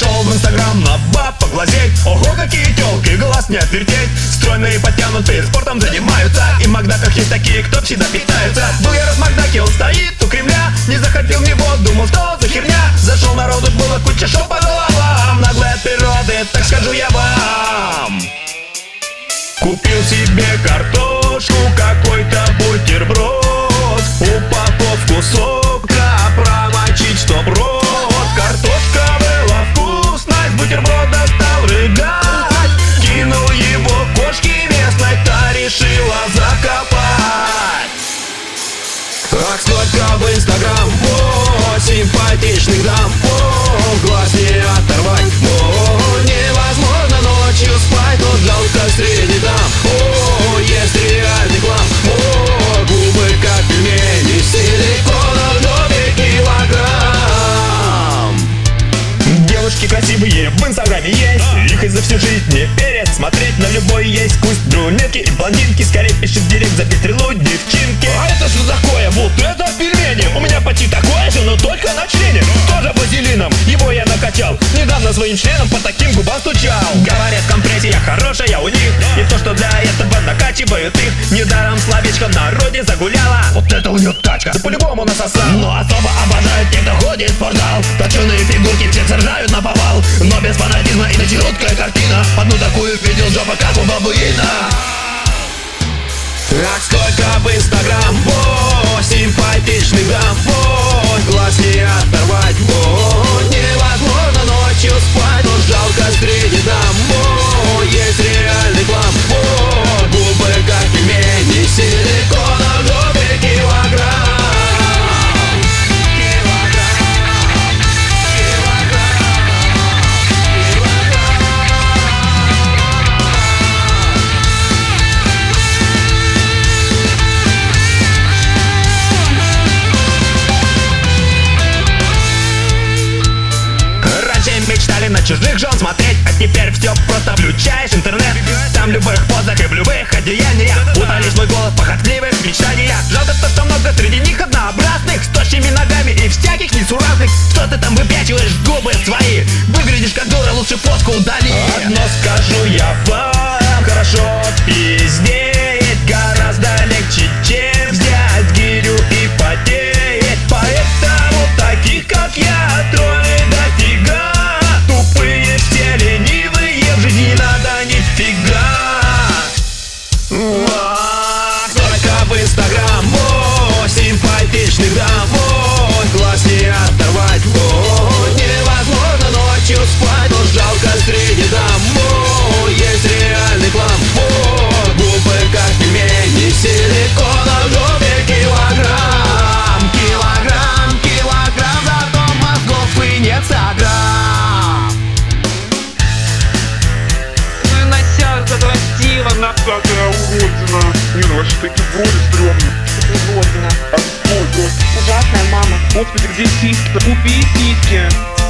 инстаграм на баб поглазеть. Ого, какие телки, глаз не отвертеть. Стройные, подтянутые, спортом занимаются. И в Макдаках есть такие, кто всегда питаются Был я раз в Макдаке, он стоит у Кремля. Не заходил в него, думал, что за херня. Зашел народу, было куча шоу по головам. Наглая от природы, так скажу я вам. Купил себе картошку, симпатичных дам, о, глаз не оторвать, о, невозможно ночью спать, но жалко среди дам, о, есть реальный клам, о, губы как пельмени, силикона в доме килограмм. Девушки красивые в инстаграме есть. Их и за всю жизнь не пересмотреть. На любой есть вкус. Брюнетки и блондинки. Скорее пишет в директ за стрелу девчинки. А это что такое? Вот это пельмени! У меня почти такое но только на члене. Тоже базилином, его я накачал. Недавно своим членом по таким губам стучал. Говорят, компрессия хорошая у них. И то, что для этого накачивают их. Недаром словечко в народе загуляла Вот это у нее тачка, да по-любому насосал. Но особо обожают те, кто ходит в спортзал Точеные фигурки все сажают на повал. Но без фанатизма и жуткая картина. Одну такую видел жопа, как у бабуина Ах, сколько в инстаграм, о, симпатичных дам, на чужих жен смотреть. А теперь все просто включаешь интернет. Там в любых позах и в любых одеяниях. Утолишь мой голод похотливых мечтаниях. Жалко то, что много среди них однообразных. С тощими ногами и всяких несуразных. Что ты там выпячиваешь губы свои? Выглядишь как дура, лучше фотку удали. Одно скажу я вам. Хорошо пиздеть mostra que existe o Bifica.